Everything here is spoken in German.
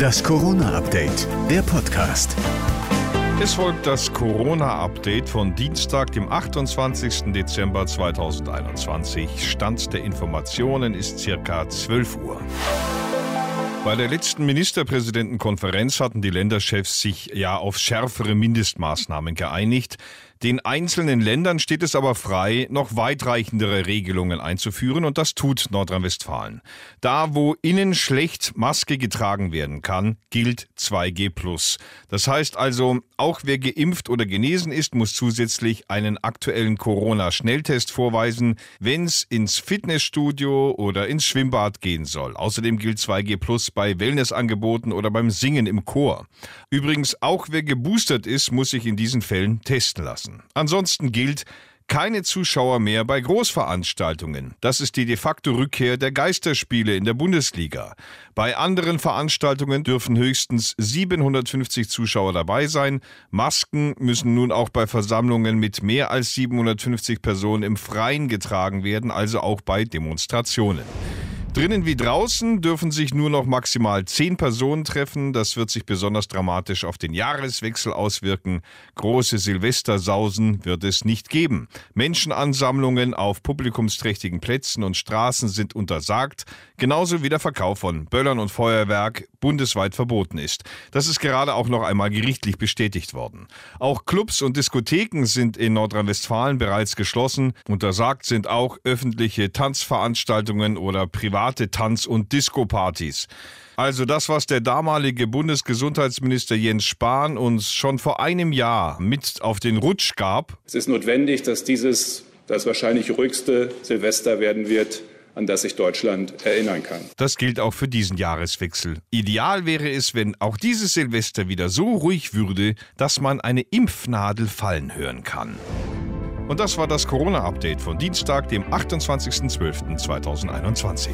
Das Corona-Update, der Podcast. Es folgt das Corona-Update von Dienstag, dem 28. Dezember 2021. Stand der Informationen ist circa 12 Uhr. Bei der letzten Ministerpräsidentenkonferenz hatten die Länderchefs sich ja auf schärfere Mindestmaßnahmen geeinigt. Den einzelnen Ländern steht es aber frei, noch weitreichendere Regelungen einzuführen und das tut Nordrhein-Westfalen. Da, wo innen schlecht Maske getragen werden kann, gilt 2G+. Das heißt also, auch wer geimpft oder genesen ist, muss zusätzlich einen aktuellen Corona-Schnelltest vorweisen, wenn es ins Fitnessstudio oder ins Schwimmbad gehen soll. Außerdem gilt 2G+ bei Wellnessangeboten oder beim Singen im Chor. Übrigens, auch wer geboostert ist, muss sich in diesen Fällen testen lassen lassen. Ansonsten gilt, keine Zuschauer mehr bei Großveranstaltungen. Das ist die de facto Rückkehr der Geisterspiele in der Bundesliga. Bei anderen Veranstaltungen dürfen höchstens 750 Zuschauer dabei sein. Masken müssen nun auch bei Versammlungen mit mehr als 750 Personen im Freien getragen werden, also auch bei Demonstrationen. Drinnen wie draußen dürfen sich nur noch maximal zehn Personen treffen. Das wird sich besonders dramatisch auf den Jahreswechsel auswirken. Große Silvestersausen wird es nicht geben. Menschenansammlungen auf publikumsträchtigen Plätzen und Straßen sind untersagt, genauso wie der Verkauf von Böllern und Feuerwerk bundesweit verboten ist. Das ist gerade auch noch einmal gerichtlich bestätigt worden. Auch Clubs und Diskotheken sind in Nordrhein-Westfalen bereits geschlossen. Untersagt sind auch öffentliche Tanzveranstaltungen oder private Tanz- und Disco-Partys. Also das, was der damalige Bundesgesundheitsminister Jens Spahn uns schon vor einem Jahr mit auf den Rutsch gab. Es ist notwendig, dass dieses das wahrscheinlich ruhigste Silvester werden wird, an das sich Deutschland erinnern kann. Das gilt auch für diesen Jahreswechsel. Ideal wäre es, wenn auch dieses Silvester wieder so ruhig würde, dass man eine Impfnadel fallen hören kann. Und das war das Corona-Update von Dienstag, dem 28.12.2021.